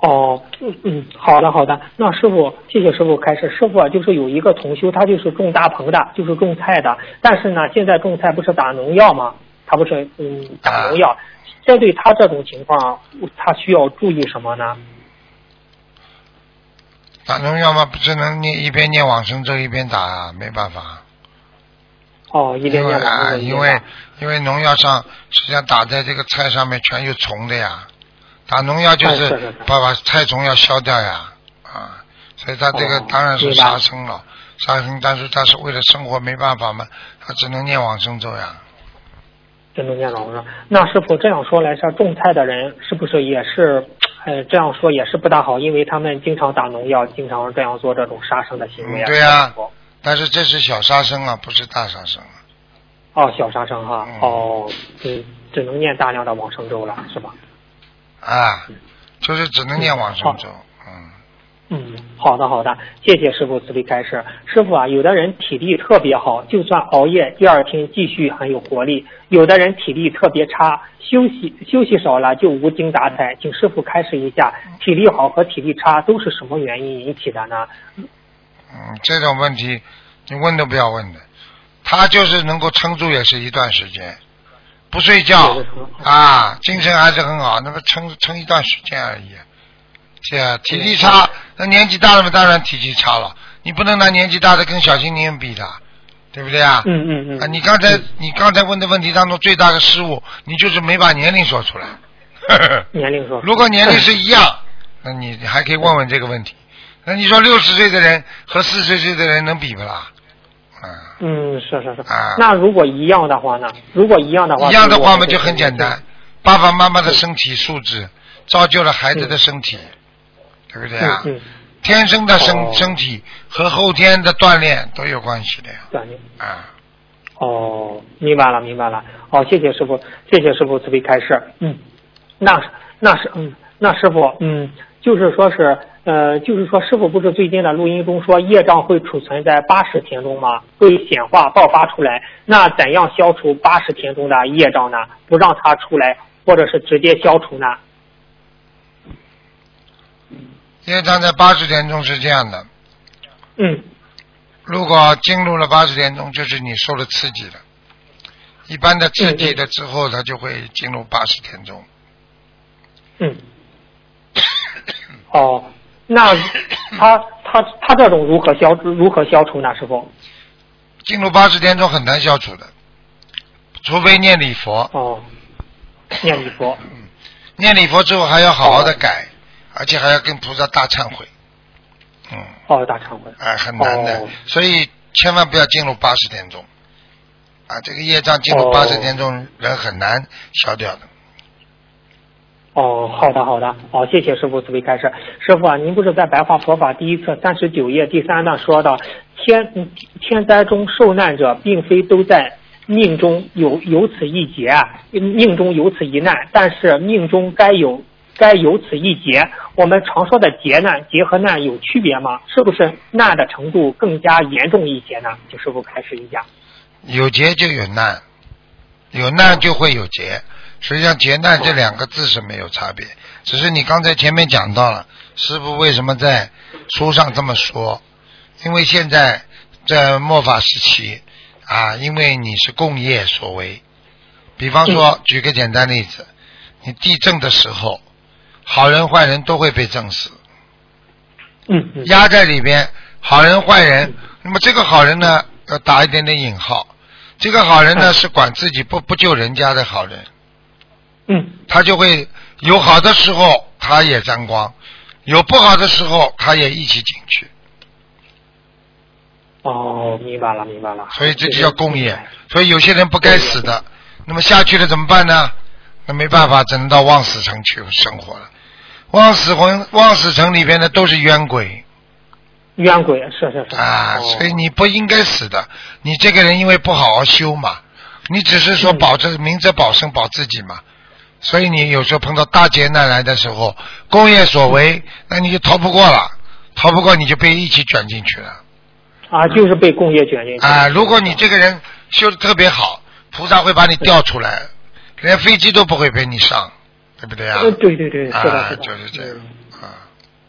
哦，嗯嗯，好的好的，那师傅，谢谢师傅开始。师傅啊，就是有一个同修，他就是种大棚的，就是种菜的，但是呢，现在种菜不是打农药吗？他不是嗯打农药，针对他这种情况，他需要注意什么呢？打农药嘛，不只能念一边念往生咒一边打啊，没办法。哦，一边念往啊，生咒因为因为农药上实际上打在这个菜上面全有虫的呀，打农药就是把把菜虫要消掉呀，啊，所以他这个哦当然是杀生了，杀生，但是他是为了生活没办法嘛，他只能念往生咒呀。真能念往生。那师傅这样说来，像种菜的人是不是也是，呃，这样说也是不大好，因为他们经常打农药，经常这样做这种杀生的行为啊。嗯对呀但是这是小杀生啊，不是大杀生啊。哦，小杀生哈，嗯哦，嗯，只能念大量的往生咒了，是吧？啊，就是只能念往生咒，嗯，嗯，好的好的，谢谢师傅慈悲开示。师傅啊，有的人体力特别好，就算熬夜，第二天继续很有活力；有的人体力特别差，休息休息少了就无精打采。请师傅开示一下，体力好和体力差都是什么原因引起的呢？嗯，这种问题你问都不要问的，他就是能够撑住也是一段时间，不睡觉啊，精神还是很好，那么撑撑一段时间而已。是啊，体力差，那年纪大了嘛，当然体力差了。你不能拿年纪大的跟小青年比的，对不对啊？嗯嗯嗯。啊，你刚才你刚才问的问题当中最大的失误，你就是没把年龄说出来。年龄说，如果年龄是一样，那你你还可以问问这个问题。那你说六十岁的人和四十岁的人能比不啦？啊，嗯，是是是。啊那如果一样的话呢？如果一样的话，一样的话嘛我就很简单，爸爸妈妈的身体素质造就了孩子的身体，对不对啊？嗯嗯，天生的身、哦身体和后天的锻炼都有关系的呀。锻炼。啊，哦，明白了，明白了。好，谢谢师傅，谢谢师傅慈悲开示。嗯，那那是嗯，那师傅嗯，就是说是呃，就是说师傅不是最近的录音中说业障会储存在八十天中吗？会显化爆发出来。那怎样消除八十天中的业障呢？不让它出来，或者是直接消除呢？业障在八十天中是这样的，嗯，如果进入了八十天中，就是你受了刺激了。一般的刺激了之后，它就会进入八十天中。嗯。哦，那 他他他这种如何消如何消除呢？师傅？进入八十天中很难消除的，除非念礼佛。哦，念礼佛。嗯，念礼佛之后还要好好的改，而且还要跟菩萨大忏悔。嗯。哦，大忏悔。哎，很难的，所以千万不要进入八十天中。啊，这个业障进入八十天中，人很难消掉的。哦，好的好的，好，谢谢师傅慈悲开示。师傅啊，您不是在白话佛法第一册三十九页第三段说到，天天灾中受难者，并非都在命中有有此一劫啊，命中有此一难，但是命中该有该有此一劫。我们常说的劫难，劫和难有区别吗？是不是难的程度更加严重一些呢？请师傅开示一下。有劫就有难，有难就会有劫。实际上，劫难这两个字是没有差别，只是你刚才前面讲到了，师傅为什么在书上这么说？因为现在在末法时期啊，因为你是共业所为。比方说，举个简单例子，你地震的时候，好人坏人都会被震死。嗯。压在里边，好人坏人，那么这个好人呢，要打一点点引号，这个好人呢是管自己不不救人家的好人。嗯，他就会有好的时候，他也沾光；有不好的时候，他也一起进去。哦，明白了，明白了。所以这就叫共业。所以有些人不该死的，那么下去了怎么办呢？那没办法，只能到望死城去生活了。望死魂、望死城里边的都是冤鬼。冤鬼是是是。啊，所以你不应该死的。你这个人因为不好好修嘛，你只是说保着明哲保身，保自己嘛。所以你有时候碰到大劫难来的时候，工业所为，那你就逃不过了，逃不过你就被一起卷进去了。啊，就是被工业卷进去。啊，如果你这个人修的特别好，菩萨会把你调出来，连飞机都不会被你上，对不对啊？对对对，是的，是的，就是这样。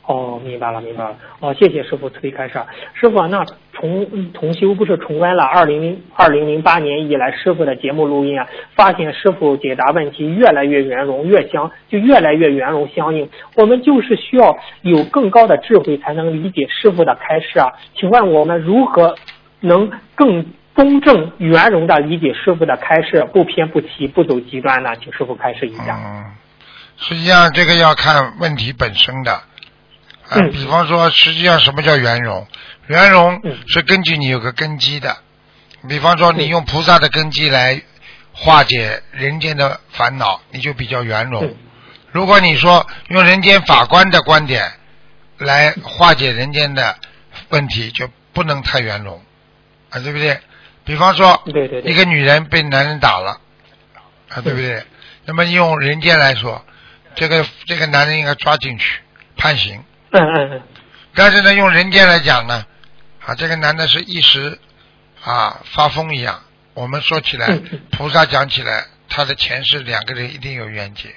哦，明白了，明白了。哦，谢谢师傅慈悲开示。师傅，那重重修不是重温了二零零二零零八年以来师傅的节目录音啊，发现师傅解答问题越来越圆融，越相就越来越圆融相应。我们就是需要有更高的智慧才能理解师傅的开示啊。请问我们如何能更公正圆融的理解师傅的开示，不偏不倚，不走极端呢？请师傅开示一下。嗯，实际上这个要看问题本身的。啊，比方说，实际上什么叫圆融？圆融是根据你有个根基的。比方说，你用菩萨的根基来化解人间的烦恼，你就比较圆融。如果你说用人间法官的观点来化解人间的问题，就不能太圆融啊，对不对？比方说，一个女人被男人打了啊，对不对？那么用人间来说，这个这个男人应该抓进去判刑。嗯嗯嗯，但是呢，用人间来讲呢，啊，这个男的是一时啊发疯一样。我们说起来，菩萨讲起来，他的前世两个人一定有冤结。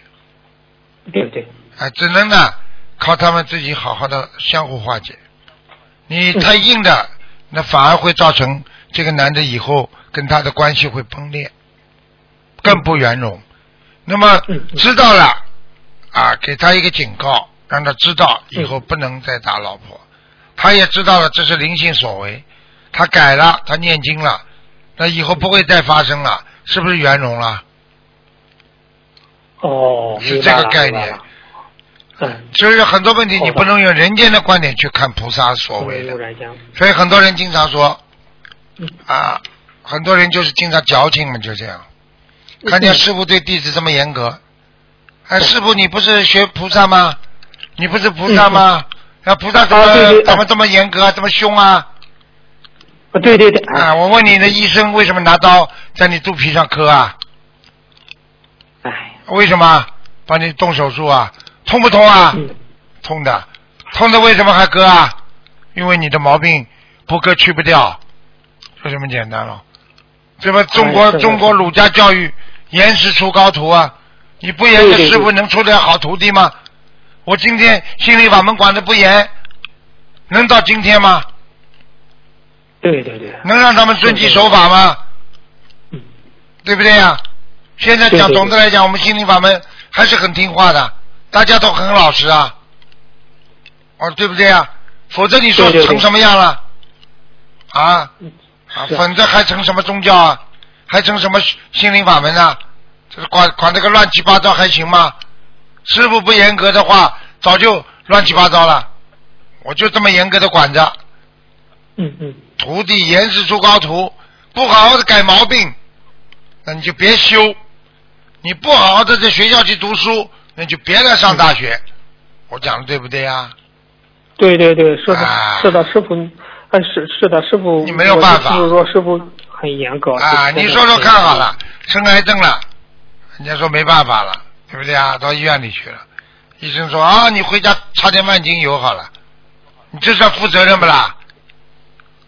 对不对。啊，只能呢靠他们自己好好的相互化解。你太硬的，那反而会造成这个男的以后跟他的关系会崩裂，更不圆融。那么知道了啊，给他一个警告。让他知道以后不能再打老婆，他也知道了这是灵性所为，他改了，他念经了，那以后不会再发生了，是不是圆融了？哦，是这个概念。嗯，就是很多问题你不能用人间的观点去看菩萨所为的，所以很多人经常说，啊，很多人就是经常矫情嘛，就这样，看见师傅对弟子这么严格，哎，师傅你不是学菩萨吗？你不是菩萨吗？那菩萨怎么怎么这么严格，这么凶啊？啊，对对对。啊，我问你那医生为什么拿刀在你肚皮上磕啊？哎。为什么帮你动手术啊？痛不痛啊？痛的，痛的为什么还割啊？因为你的毛病不割去不掉，就这么简单了。这不中国中国儒家教育严师出高徒啊！你不严的师傅能出点好徒弟吗？我今天心理法门管的不严，能到今天吗？对对对。能让他们遵纪守法吗？对不对呀？现在讲总的来讲，我们心灵法门还是很听话的，大家都很老实啊，哦，对不对呀？否则你说成什么样了？啊啊，否则还成什么宗教啊？还成什么心灵法门呢？这是管管这个乱七八糟还行吗？师傅不严格的话，早就乱七八糟了。我就这么严格的管着，嗯嗯，徒弟严师出高徒，不好好的改毛病，那你就别修。你不好好的在学校去读书，那就别来上大学。我讲的对不对呀、对对对，是的，啊是的，师傅，哎，是是的，师傅，你没有办法我就是说师傅很严格啊？你说说看好了，生癌症了，人家说没办法了，对不对啊？到医院里去了，医生说啊，你回家擦点万金油好了，你这是要负责任不啦？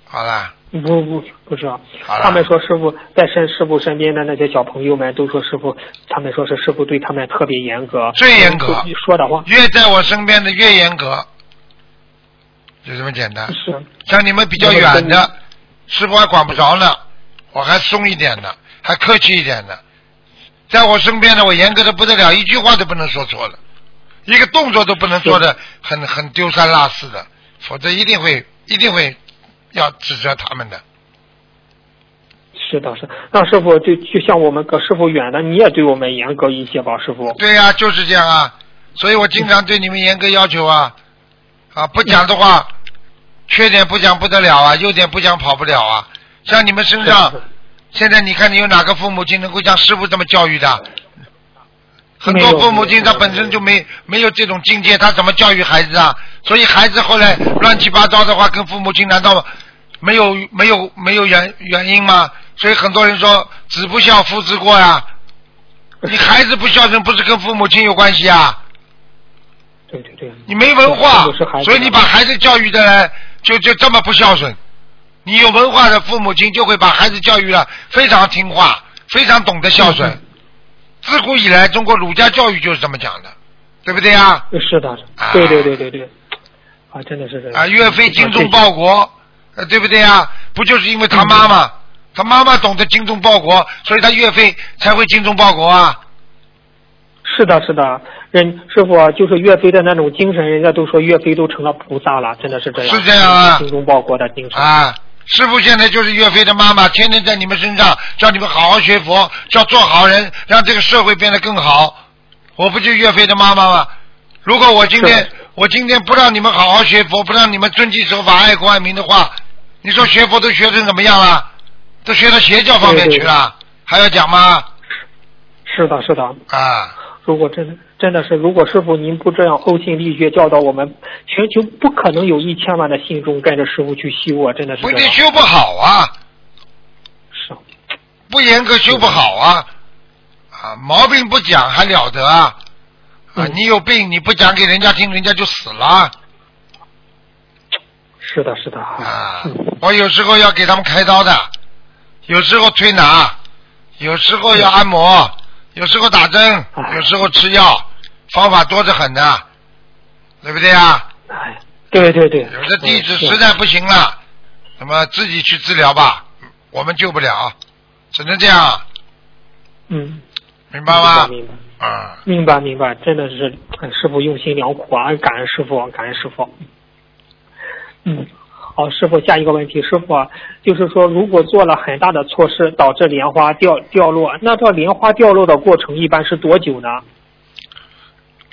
好了，不不不知道，他们说师傅在身师傅身边的那些小朋友们都说师傅，他们说是师傅对他们特别严格，最严格。说的话。越在我身边的越严格，就这么简单。是。像你们比较远的，师傅还管不着呢，我还松一点呢，还客气一点的。在我身边的，我严格的不得了，一句话都不能说错了，一个动作都不能做的很很丢三落四的，否则一定会一定会要指责他们的。是的是，那师傅就就像我们跟师傅远的，你也对我们严格一些吧，师傅。对呀、就是这样啊，所以我经常对你们严格要求啊，啊，不讲的话，缺点不讲不得了啊，优点不讲跑不了啊。像你们身上是，现在你看你有哪个父母亲能够像师傅这么教育的？很多父母亲他本身就没没有这种境界，他怎么教育孩子啊？所以孩子后来乱七八糟的话，跟父母亲难道没有没有没有原原因吗？所以很多人说子不孝父之过呀、你孩子不孝顺，不是跟父母亲有关系啊？对对对，你没文化所以你把孩子教育的人就就这么不孝顺。你有文化的父母亲就会把孩子教育了非常听话，非常懂得孝顺。嗯自古以来，中国儒家教育就是这么讲的，对不对啊？是的啊，对对对对对，啊，真的是这样。啊，岳飞精忠报国，呃，对不对啊？不就是因为他妈妈，他妈妈懂得精忠报国，所以他岳飞才会精忠报国啊？是的，是的，人师傅啊就是岳飞的那种精神，人家都说岳飞都成了菩萨了，真的是这样。是这样啊精忠报国的精神。啊，师傅现在就是岳飞的妈妈，天天在你们身上叫你们好好学佛，叫做好人，让这个社会变得更好。我不就岳飞的妈妈吗？如果我今天我今天不让你们好好学佛，不让你们遵纪守法、爱国爱民的话，你说学佛都学成怎么样了？都学到邪教方面去了，还要讲吗？是的，是的。啊，如果真的真的是，如果师傅您不这样呕心沥血教导我们，全球不可能有一千万的信众跟着师傅去修啊！真的是不一。定修不好啊，是啊不严格修不好啊，啊，毛病不讲还了得啊？啊，嗯你有病你不讲给人家听，人家就死了是的，是的。啊嗯！我有时候要给他们开刀的，有时候推拿，有时候要按摩，有时候打针，啊有时候吃药，方法多得很的，对不对啊？哎，对对对。有的弟子实在不行了，那么自己去治疗吧，我们救不了，只能这样，嗯，明白吗？明白。啊，明白明白，真的是哎师傅用心良苦啊！感恩师傅，感恩师傅。嗯，好，师傅，下一个问题，师傅啊，就是说，如果做了很大的错事，导致莲花掉掉落，那这莲花掉落的过程一般是多久呢？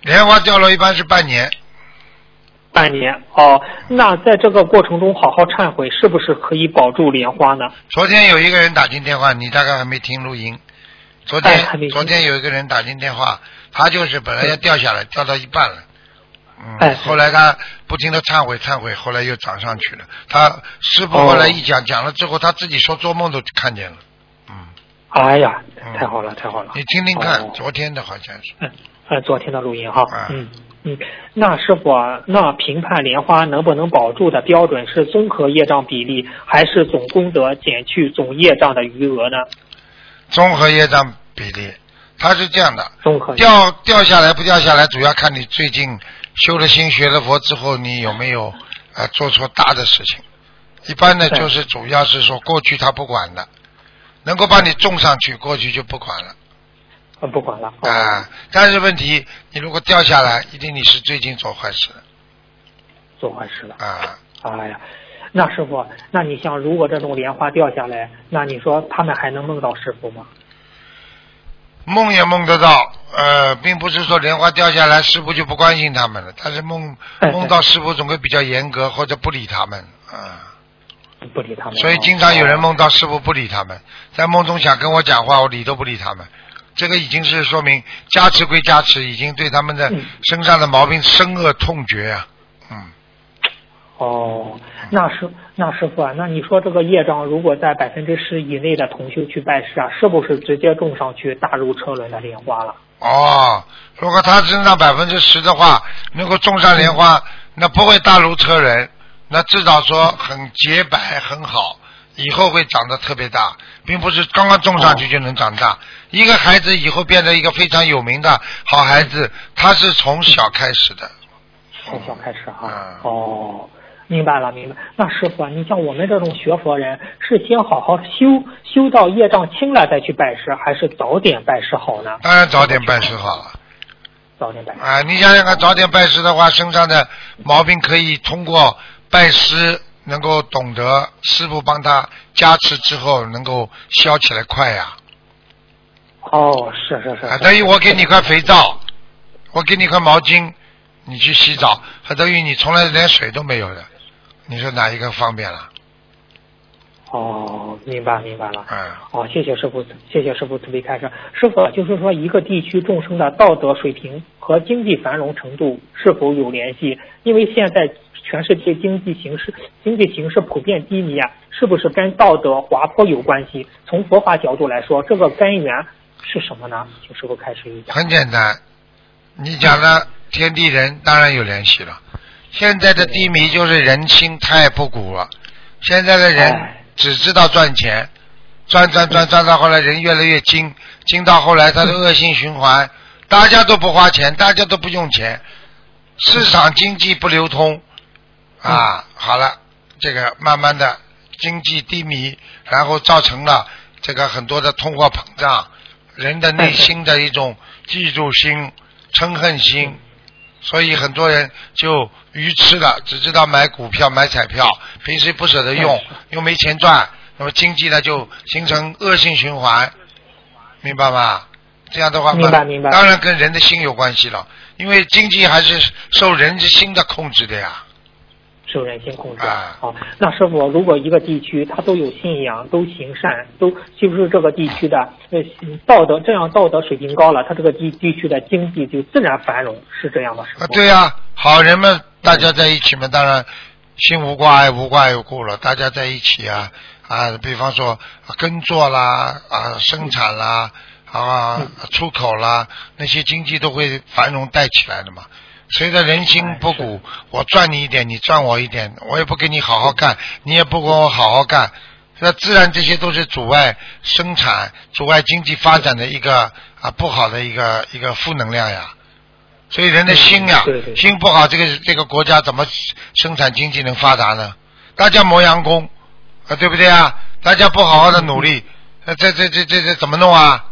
莲花掉落一般是半年，半年哦。那在这个过程中好好忏悔，是不是可以保住莲花呢？昨天有一个人打进电话，你大概还没听录音。昨天、昨天有一个人打进电话，他就是本来要掉下来，掉到一半了，嗯，哎后来他不停的忏悔忏悔，后来又涨上去了。他师傅后来一讲、讲了之后，他自己说做梦都看见了，嗯，哎呀嗯，太好了，太好了。你听听看，哦。昨天的好像是，嗯，呃，昨天的录音哈啊，嗯嗯，那师傅啊，那评判莲花能不能保住的标准是综合业障比例，还是总功德减去总业障的余额呢？综合业障比例，它是这样的，综合掉掉下来不掉下来，主要看你最近修了心、学了佛之后，你有没有呃做错大的事情。一般呢就是主要是说过去他不管的，能够把你种上去，过去就不管了。呃，不管了。哦啊，但是问题，你如果掉下来，一定你是最近做坏事了做坏事了。啊。哎呀，那师傅，那你像如果这种莲花掉下来，那你说他们还能梦到师傅吗？梦也梦得到，呃，并不是说莲花掉下来，师傅就不关心他们了。但是梦哎梦到师傅总会比较严格，或者不理他们啊。不理他们。所以经常有人哦梦到师傅不理他们，在梦中想跟我讲话，我理都不理他们。这个已经是说明加持归加持，已经对他们的嗯身上的毛病深恶痛绝啊。嗯，哦，那师那师傅啊，那你说这个业障如果在百分之十以内的同修去拜师啊，是不是直接种上去大如车轮的莲花了？哦，如果他身上百分之十的话，能够种上莲花，那不会大如车轮，那至少说很洁白很好，以后会长得特别大，并不是刚刚种上去就能长大。一个孩子以后变成一个非常有名的好孩子，他是从小开始的。从小开始哈、嗯哦，明白了，明白。那师傅啊，你像我们这种学佛人，是先好好修修到业障轻了再去拜师，还是早点拜师好呢？当然早点拜师好了。早点拜师。啊，你想想看，早点拜师的话，身上的毛病可以通过拜师能够懂得师傅帮他加持之后，能够消起来快呀、哦，是是是。啊，等于我给你块肥皂，我给你块毛巾，你去洗澡，还等于你从来连水都没有的，你说哪一个方便了？哦，明白明白了。嗯，哦，谢谢师傅，谢谢师傅慈悲开示。师傅，就是说一个地区众生的道德水平和经济繁荣程度是否有联系？因为现在全世界经济形势经济形势普遍低迷啊，是不是跟道德滑坡有关系？从佛法角度来说，这个根源是什么呢？请师傅开始一下。很简单，你讲的天地人当然有联系了。现在的低迷就是人心太不古了，现在的人哎。只知道赚钱，赚赚赚赚到后来人越来越精，精到后来他的恶性循环，大家都不花钱，大家都不用钱，市场经济不流通，啊，好了，这个慢慢的经济低迷，然后造成了这个很多的通货膨胀，人的内心的一种嫉妒心、嗔恨心，所以很多人就愚痴了，只知道买股票、买彩票，平时不舍得用，又没钱赚，那么经济呢就形成恶性循环，明白吗？这样的话嘛，明白明白当然跟人的心有关系了，因为经济还是受人之心的控制的呀。受人心控制。啊好，那师傅，如果一个地区他都有信仰，都行善，都就是这个地区的呃道德，这样道德水平高了，他这个地地区的经济就自然繁荣，是这样的，师傅。啊，对呀、好人们大家在一起嘛，当然心无挂碍，无挂碍无故了，大家在一起啊啊，比方说啊耕作啦啊，生产啦啊，出口啦，那些经济都会繁荣带起来的嘛。随着人心不古，我赚你一点，你赚我一点，我也不给你好好干，你也不给我好好干，那自然这些都是阻碍生产、阻碍经济发展的一个啊不好的一个一个负能量呀。所以人的心呀，心不好，这个这个国家怎么生产经济能发达呢？大家磨洋工啊，对不对啊？大家不好好的努力，那这这这这这怎么弄啊？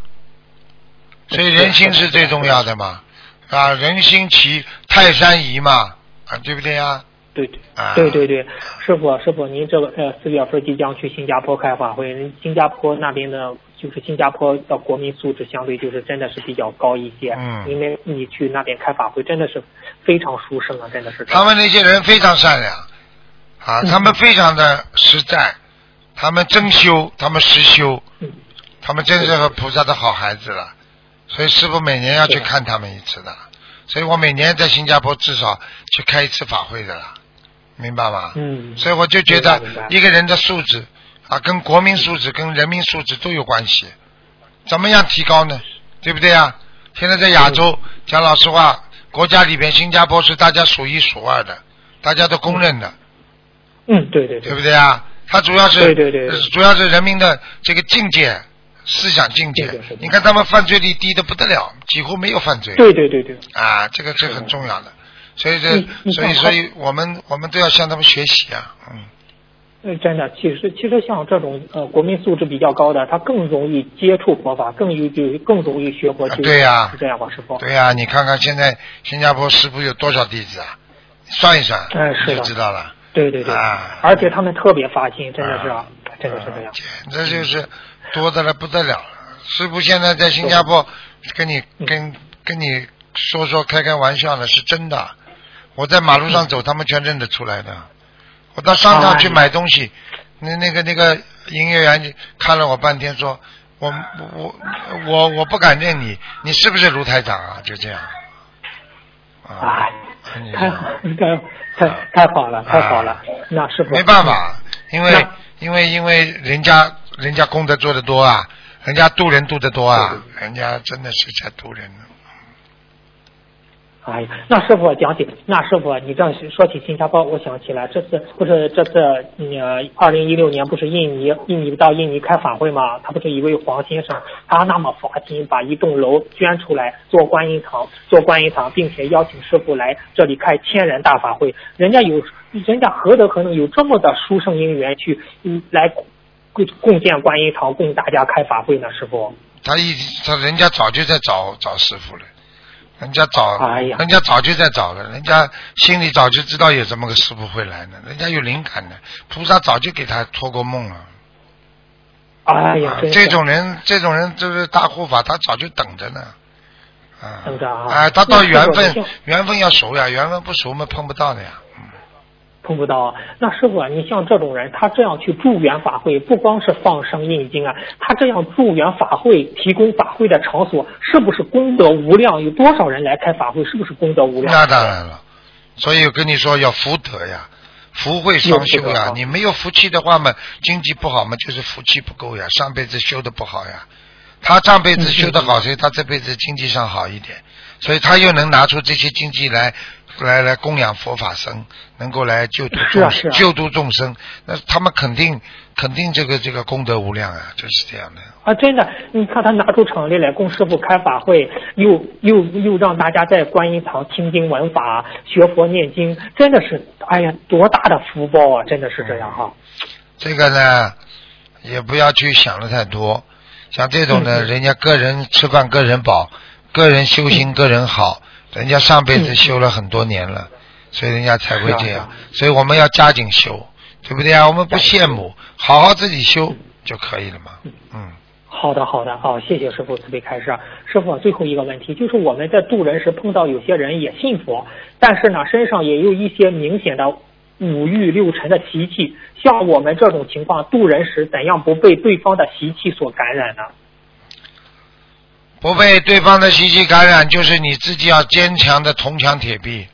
所以人心是最重要的嘛，啊，人心齐泰山移嘛，啊，对不对呀？对对啊对对对，师傅师傅，您这个呃四月份即将去新加坡开法会，新加坡那边的，就是新加坡的国民素质相对就是真的是比较高一些，嗯因为你去那边开法会真的是非常殊胜啊，真的是。他们那些人非常善良，啊，嗯他们非常的实在，他们真修，他们实修，嗯他们真是和菩萨的好孩子了。所以师傅每年要去看他们一次的，所以我每年在新加坡至少去开一次法会的了，明白吗？嗯，所以我就觉得一个人的素质啊，跟国民素质、跟人民素质都有关系。怎么样提高呢？对不对啊？现在在亚洲，讲老实话，国家里边新加坡是大家数一数二的，大家都公认的，嗯，对对对。对不对啊？它主要是对对对。呃主要是人民的这个境界、思想境界你看他们犯罪率低的不得了，几乎没有犯罪。对对对对，啊，这个这很重要的，所以这所以看所以我们我们都要向他们学习啊，嗯。呃，真的，其实其实像这种呃国民素质比较高的，他更容易接触佛法，更有就更容易学佛修对呀是这样吧，师傅？对呀、你看看现在新加坡师傅有多少弟子啊？算一算，你就哎是的知道了。对对对，啊而且他们特别发心，真的是，啊，真的是这样。这就是多的了不得了了。师傅现在在新加坡跟你嗯跟跟你说说开开玩笑呢，是真的。我在马路上走，他们全认得出来的。我到商场去买东西，那那个那个营业员就看了我半天，说我我我我不敢认你，你是不是卢台长啊？就这样。啊，太好，太太太好了，太好了。那师傅没办法，因为因为因为人家人家功德做得多啊，人家渡人渡得多啊，人家真的是在渡人呢。哎呀，那师傅讲起，那师傅你这样说起新加坡，我想起来这次不是这次呃，二零一六年不是印尼印尼到印尼开法会吗？他不是一位黄先生，他那么发心把一栋楼捐出来做观音堂，做观音堂，并且邀请师傅来这里开千人大法会。人家有，人家何德何能有这么的殊胜因缘去嗯来贡贡献观音堂，供大家开法会呢？师傅，他一他人家早就在找找师傅了，人家早，哎呀人家早就在找了，人家心里早就知道有这么个师傅会来呢，人家有灵感的，菩萨早就给他托过梦了。哎呀，这种人，这种人就是大护法，他早就等着呢。啊，等着啊哎，他到缘分，缘分要熟呀，缘分不熟嘛，碰不到的呀。碰不到啊。那师傅啊，你像这种人，他这样去助缘法会，不光是放生印经啊，他这样助缘法会，提供法会的场所，是不是功德无量？有多少人来开法会？是不是功德无量？那当然了，所以我跟你说要福德呀，福慧双修呀。你没有福气的话嘛，经济不好嘛，就是福气不够呀，上辈子修的不好呀。他上辈子修的好，所以他这辈子经济上好一点，所以他又能拿出这些经济来，来来供养佛法僧，能够来救度众是啊啊救度众生，那他们肯定肯定这个这个功德无量啊，就是这样的。啊，真的，你看他拿出场地来供师傅开法会，又又又让大家在观音堂听经闻法、学佛念经，真的是，哎呀，多大的福报啊！真的是这样哈。这个呢，也不要去想的太多。像这种呢，人家个人吃饭个人饱，个人修行个人好，人家上辈子修了很多年了，所以人家才会这样啊。所以我们要加紧修，对不对啊？我们不羡慕，好好自己修就可以了嘛。嗯，好的，好的，好，谢谢师傅慈悲开示。师傅，最后一个问题就是我们在渡人时碰到有些人也信佛，但是呢身上也有一些明显的五欲六尘的习气，像我们这种情况渡人时怎样不被对方的习气所感染呢？不被对方的袭击感染，就是你自己要坚强的铜墙铁壁。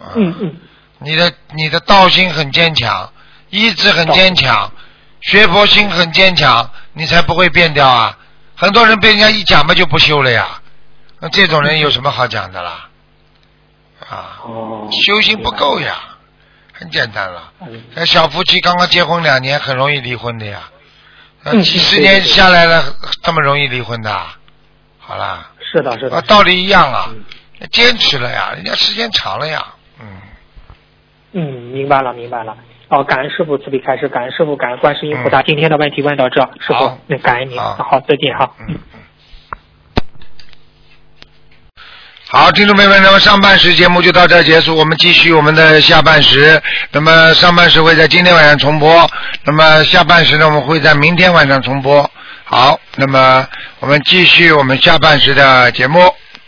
啊嗯嗯，你的你的道心很坚强，意志很坚强，学佛心很坚强，你才不会变掉啊！很多人被人家一讲嘛就不修了呀，那这种人有什么好讲的啦？啊，哦，修行不够呀，很简单了。嗯那小夫妻刚刚结婚两年，很容易离婚的呀。那嗯几十年下来了，这么容易离婚的啊？好啦，是的，是的啊，，道理一样啊嗯，坚持了呀，人家时间长了呀，嗯。嗯，明白了，明白了。哦，感恩师傅慈悲开示，感恩师傅，感恩观世音菩萨。今天的问题问到这，师傅，那感恩您，好好，再见哈。嗯嗯。好，听众朋友们，那么上半时节目就到这儿结束，我们继续我们的下半时。那么上半时会在今天晚上重播，那么下半时呢，我们会在明天晚上重播。好，那么我们继续我们下半时的节目。